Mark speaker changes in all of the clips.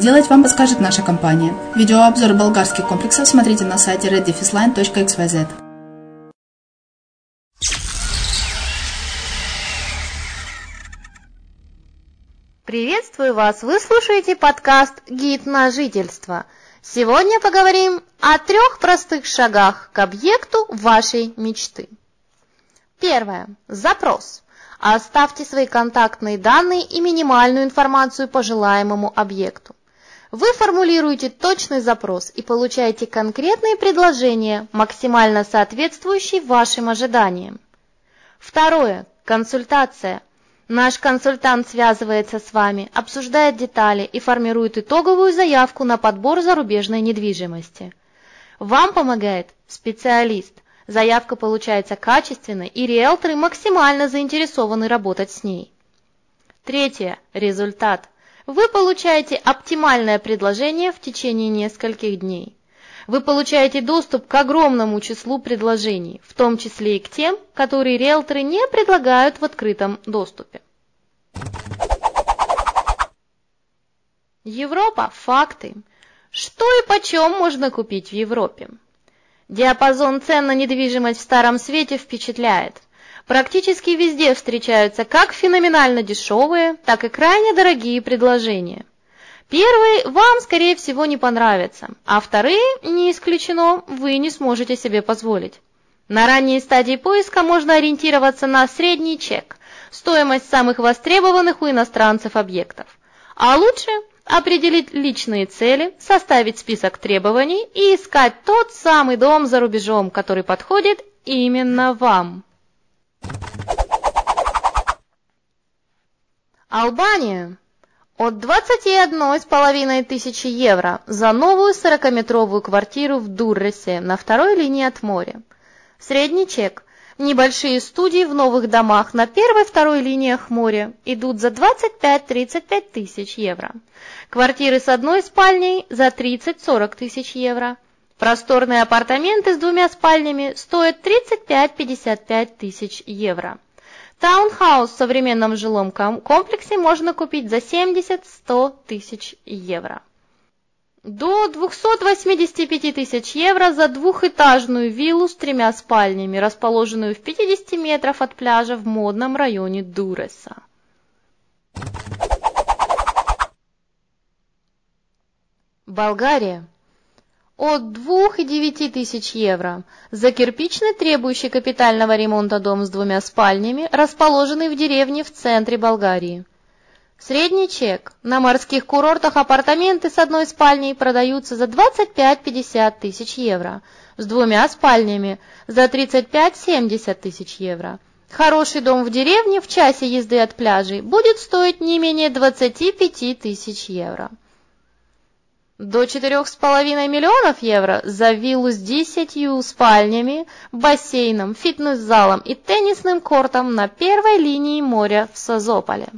Speaker 1: сделать, вам подскажет наша компания. Видеообзор болгарских комплексов смотрите на сайте reddefisline.xyz.
Speaker 2: Приветствую вас! Вы слушаете подкаст «Гид на жительство». Сегодня поговорим о трех простых шагах к объекту вашей мечты. Первое. Запрос. Оставьте свои контактные данные и минимальную информацию по желаемому объекту. Вы формулируете точный запрос и получаете конкретные предложения, максимально соответствующие вашим ожиданиям. Второе. Консультация. Наш консультант связывается с вами, обсуждает детали и формирует итоговую заявку на подбор зарубежной недвижимости. Вам помогает специалист. Заявка получается качественной, и риэлторы максимально заинтересованы работать с ней. Третье. Результат. Вы получаете оптимальное предложение в течение нескольких дней. Вы получаете доступ к огромному числу предложений, в том числе и к тем, которые риэлторы не предлагают в открытом доступе. Европа – факты. Что и почем можно купить в Европе? Диапазон цен на недвижимость в Старом Свете впечатляет. Практически везде встречаются как феноменально дешевые, так и крайне дорогие предложения. Первые вам, скорее всего, не понравятся, а вторые, не исключено, вы не сможете себе позволить. На ранней стадии поиска можно ориентироваться на средний чек, стоимость самых востребованных у иностранцев объектов. А лучше определить личные цели, составить список требований и искать тот самый дом за рубежом, который подходит именно вам. Албания от 21,5 тысячи евро за новую 40-метровую квартиру в Дурресе на второй линии от моря. Средний чек. Небольшие студии в новых домах на первой-второй линиях моря идут за 25-35 тысяч евро. Квартиры с одной спальней за 30-40 тысяч евро. Просторные апартаменты с двумя спальнями стоят 35-55 тысяч евро. Таунхаус в современном жилом комплексе можно купить за 70-100 тысяч евро. До 285 тысяч евро за двухэтажную виллу с тремя спальнями, расположенную в 50 метров от пляжа в модном районе Дуреса. Болгария от 2,9 тысяч евро за кирпичный, требующий капитального ремонта дом с двумя спальнями, расположенный в деревне в центре Болгарии. Средний чек. На морских курортах апартаменты с одной спальней продаются за 25-50 тысяч евро, с двумя спальнями за 35-70 тысяч евро. Хороший дом в деревне в часе езды от пляжей будет стоить не менее 25 тысяч евро. До 4,5 миллионов евро за виллу с 10 спальнями, бассейном, фитнес-залом и теннисным кортом на первой линии моря в Созополе.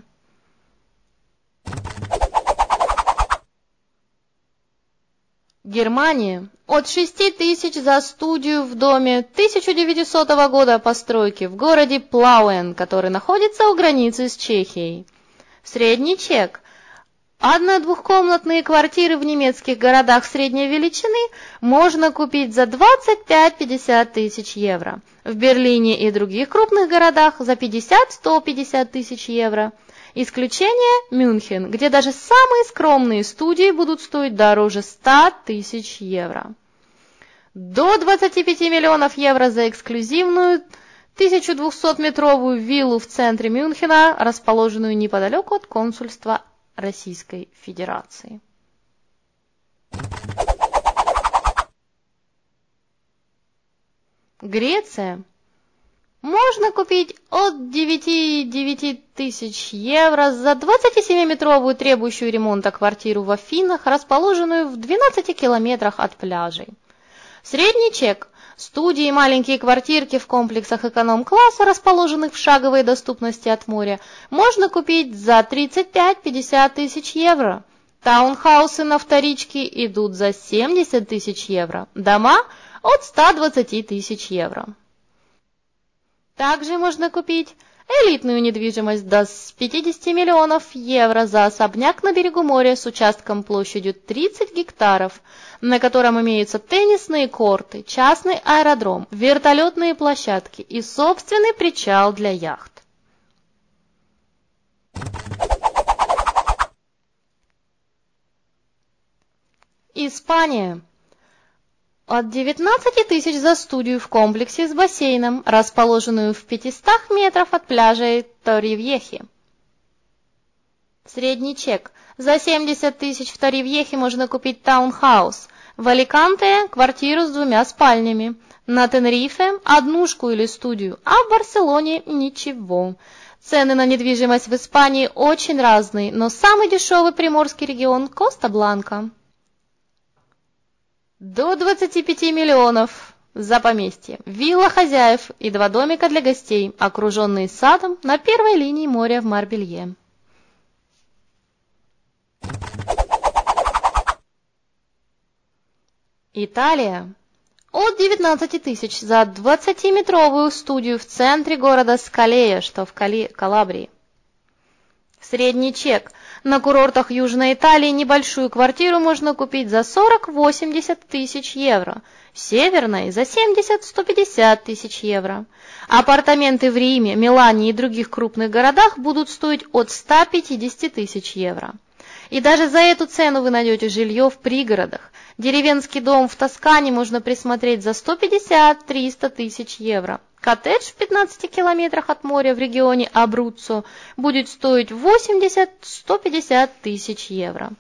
Speaker 2: Германия от 6 тысяч за студию в доме 1900 года постройки в городе Плауэн, который находится у границы с Чехией. Средний чек. Одно-двухкомнатные квартиры в немецких городах средней величины можно купить за 25-50 тысяч евро. В Берлине и других крупных городах за 50-150 тысяч евро. Исключение – Мюнхен, где даже самые скромные студии будут стоить дороже 100 тысяч евро. До 25 миллионов евро за эксклюзивную 1200-метровую виллу в центре Мюнхена, расположенную неподалеку от консульства Российской Федерации. Греция можно купить от 9-9 тысяч евро за 27-метровую требующую ремонта квартиру в Афинах, расположенную в 12 километрах от пляжей. Средний чек – студии и маленькие квартирки в комплексах эконом-класса, расположенных в шаговой доступности от моря, можно купить за 35-50 тысяч евро. Таунхаусы на вторичке идут за 70 тысяч евро, дома – от 120 тысяч евро. Также можно купить элитную недвижимость до 50 миллионов евро за особняк на берегу моря с участком площадью 30 гектаров, на котором имеются теннисные корты, частный аэродром, вертолетные площадки и собственный причал для яхт. Испания от 19 тысяч за студию в комплексе с бассейном, расположенную в 500 метров от пляжа Торивьехи. Средний чек. За 70 тысяч в Торивьехе можно купить таунхаус. В Аликанте – квартиру с двумя спальнями. На Тенерифе – однушку или студию, а в Барселоне – ничего. Цены на недвижимость в Испании очень разные, но самый дешевый приморский регион – Коста-Бланка. До 25 миллионов за поместье, вилла хозяев и два домика для гостей, окруженные садом на первой линии моря в Марбелье. Италия. От 19 тысяч за 20-метровую студию в центре города Скалея, что в Кали... Калабрии. Средний чек на курортах Южной Италии небольшую квартиру можно купить за 40-80 тысяч евро, северной за 70-150 тысяч евро. Апартаменты в Риме, Милане и других крупных городах будут стоить от 150 тысяч евро. И даже за эту цену вы найдете жилье в пригородах. Деревенский дом в Тоскане можно присмотреть за 150-300 тысяч евро. Коттедж в 15 километрах от моря в регионе Абруццо будет стоить 80-150 тысяч евро.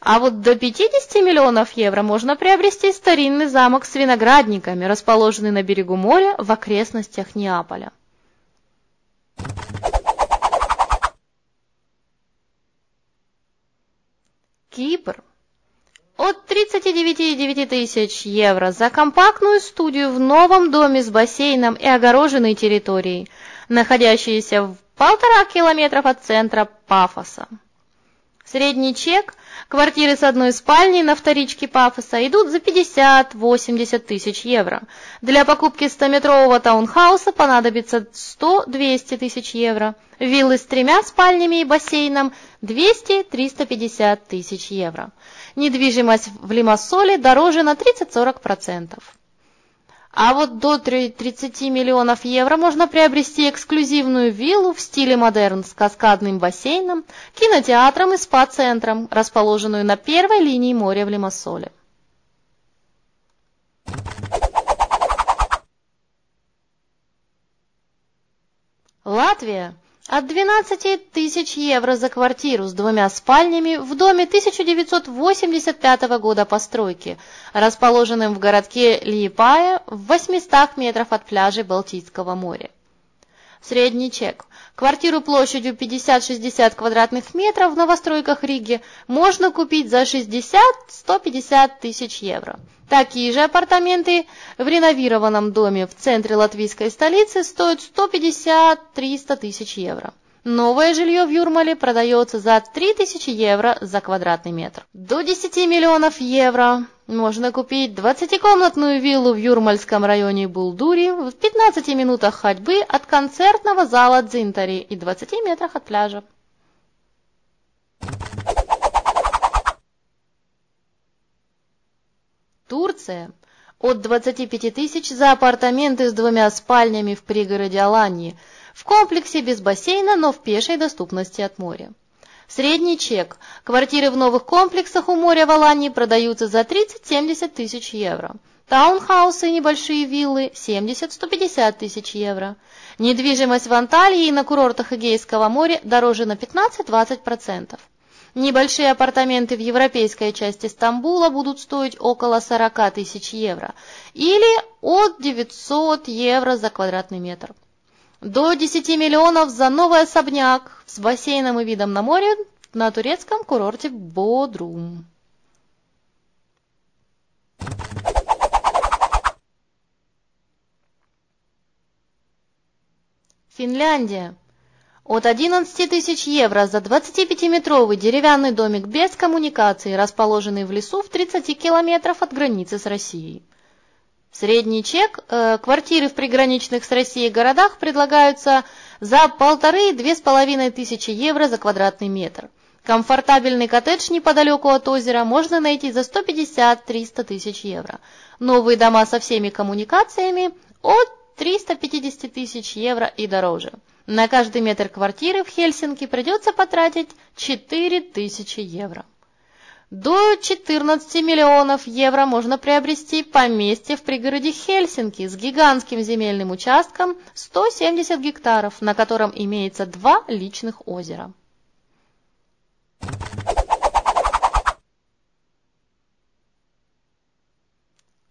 Speaker 2: А вот до 50 миллионов евро можно приобрести старинный замок с виноградниками, расположенный на берегу моря в окрестностях Неаполя. Кипр от 39,9 тысяч евро за компактную студию в новом доме с бассейном и огороженной территорией, находящейся в полтора километров от центра Пафоса. Средний чек квартиры с одной спальней на вторичке Пафоса идут за 50-80 тысяч евро. Для покупки 100-метрового таунхауса понадобится 100-200 тысяч евро. Виллы с тремя спальнями и бассейном 200-350 тысяч евро недвижимость в Лимассоле дороже на 30-40%. А вот до 30 миллионов евро можно приобрести эксклюзивную виллу в стиле модерн с каскадным бассейном, кинотеатром и спа-центром, расположенную на первой линии моря в Лимассоле. Латвия от 12 тысяч евро за квартиру с двумя спальнями в доме 1985 года постройки, расположенном в городке Лиепая в 800 метров от пляжей Балтийского моря. Средний чек. Квартиру площадью 50-60 квадратных метров в новостройках Риги можно купить за 60-150 тысяч евро. Такие же апартаменты в реновированном доме в центре латвийской столицы стоят 150-300 тысяч евро. Новое жилье в Юрмале продается за 3000 евро за квадратный метр. До 10 миллионов евро можно купить 20-комнатную виллу в Юрмальском районе Булдури в 15 минутах ходьбы от концертного зала Дзинтари и 20 метрах от пляжа. Турция. От 25 тысяч за апартаменты с двумя спальнями в пригороде Аланьи, в комплексе без бассейна, но в пешей доступности от моря. Средний чек. Квартиры в новых комплексах у моря в Алании продаются за 30-70 тысяч евро. Таунхаусы и небольшие виллы – 70-150 тысяч евро. Недвижимость в Анталии и на курортах Эгейского моря дороже на 15-20%. Небольшие апартаменты в европейской части Стамбула будут стоить около 40 тысяч евро или от 900 евро за квадратный метр. До 10 миллионов за новый особняк с бассейном и видом на море на турецком курорте Бодрум. Финляндия. От 11 тысяч евро за 25-метровый деревянный домик без коммуникации, расположенный в лесу в 30 километров от границы с Россией. Средний чек э, квартиры в приграничных с Россией городах предлагаются за полторы-две с половиной тысячи евро за квадратный метр. Комфортабельный коттедж неподалеку от озера можно найти за 150-300 тысяч евро. Новые дома со всеми коммуникациями от 350 тысяч евро и дороже. На каждый метр квартиры в Хельсинки придется потратить 4000 евро. До 14 миллионов евро можно приобрести поместье в пригороде Хельсинки с гигантским земельным участком 170 гектаров, на котором имеется два личных озера.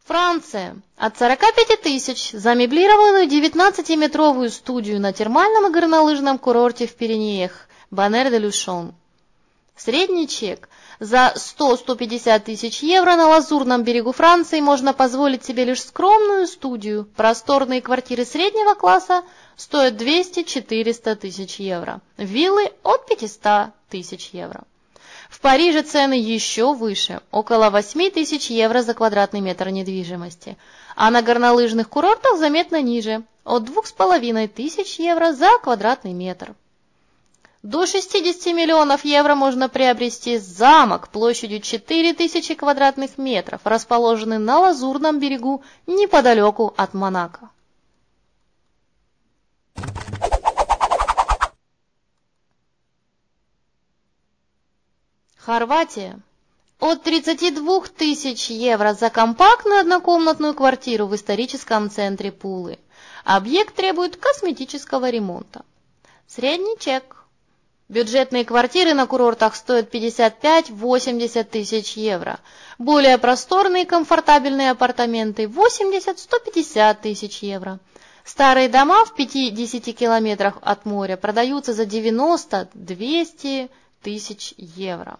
Speaker 2: Франция. От 45 тысяч за меблированную 19-метровую студию на термальном и горнолыжном курорте в Пиренеях Банер-де-Люшон. Средний чек. За 100-150 тысяч евро на Лазурном берегу Франции можно позволить себе лишь скромную студию. Просторные квартиры среднего класса стоят 200-400 тысяч евро. Виллы от 500 тысяч евро. В Париже цены еще выше, около 8 тысяч евро за квадратный метр недвижимости, а на горнолыжных курортах заметно ниже, от 2,5 тысяч евро за квадратный метр. До 60 миллионов евро можно приобрести замок площадью 4000 квадратных метров, расположенный на Лазурном берегу неподалеку от Монако. Хорватия. От 32 тысяч евро за компактную однокомнатную квартиру в историческом центре Пулы. Объект требует косметического ремонта. Средний чек. Бюджетные квартиры на курортах стоят 55-80 тысяч евро. Более просторные комфортабельные апартаменты 80-150 тысяч евро. Старые дома в 5-10 километрах от моря продаются за 90-200 тысяч евро.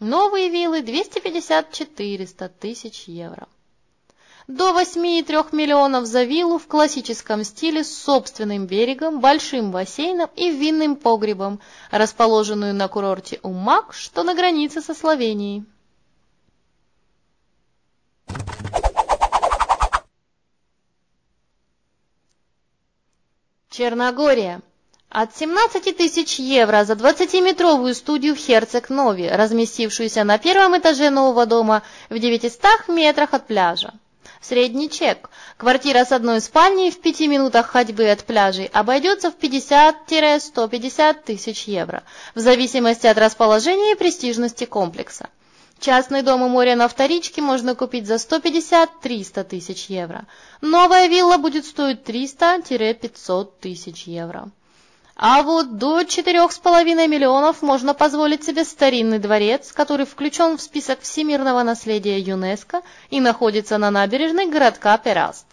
Speaker 2: Новые виллы 250-400 тысяч евро. До 8,3 миллионов за виллу в классическом стиле с собственным берегом, большим бассейном и винным погребом, расположенную на курорте Умак, что на границе со Словенией. Черногория. От 17 тысяч евро за 20-метровую студию в Херцег-Нови, разместившуюся на первом этаже нового дома в 900 метрах от пляжа. Средний чек. Квартира с одной спальней в 5 минутах ходьбы от пляжей обойдется в 50-150 тысяч евро, в зависимости от расположения и престижности комплекса. Частный дом у моря на вторичке можно купить за 150-300 тысяч евро. Новая вилла будет стоить 300-500 тысяч евро. А вот до 4,5 миллионов можно позволить себе старинный дворец, который включен в список всемирного наследия ЮНЕСКО и находится на набережной городка Пераст.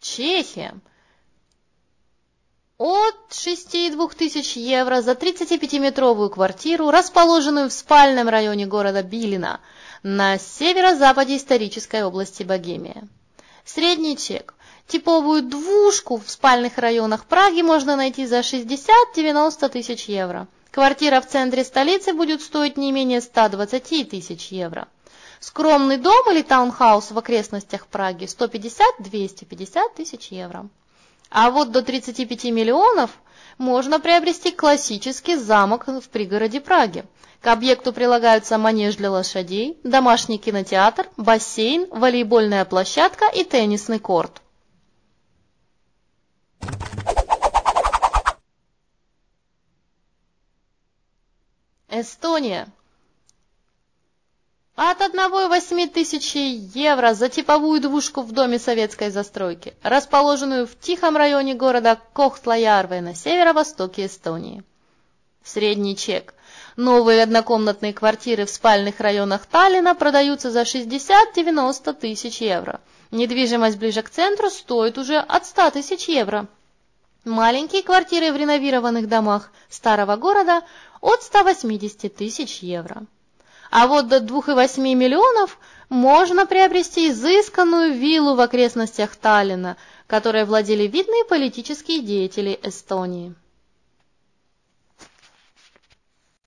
Speaker 2: Чехия. От 6,2 тысяч евро за 35-метровую квартиру, расположенную в спальном районе города Билина на северо-западе исторической области Богемия. Средний чек. Типовую двушку в спальных районах Праги можно найти за 60-90 тысяч евро. Квартира в центре столицы будет стоить не менее 120 тысяч евро. Скромный дом или таунхаус в окрестностях Праги 150-250 тысяч евро. А вот до 35 миллионов можно приобрести классический замок в пригороде Праги. К объекту прилагаются манеж для лошадей, домашний кинотеатр, бассейн, волейбольная площадка и теннисный корт. Эстония. От 1,8 тысячи евро за типовую двушку в доме советской застройки, расположенную в тихом районе города Кохтла-Ярве на северо-востоке Эстонии. Средний чек – Новые однокомнатные квартиры в спальных районах Таллина продаются за 60-90 тысяч евро. Недвижимость ближе к центру стоит уже от 100 тысяч евро. Маленькие квартиры в реновированных домах старого города от 180 тысяч евро. А вот до 2,8 миллионов можно приобрести изысканную виллу в окрестностях Таллина, которой владели видные политические деятели Эстонии.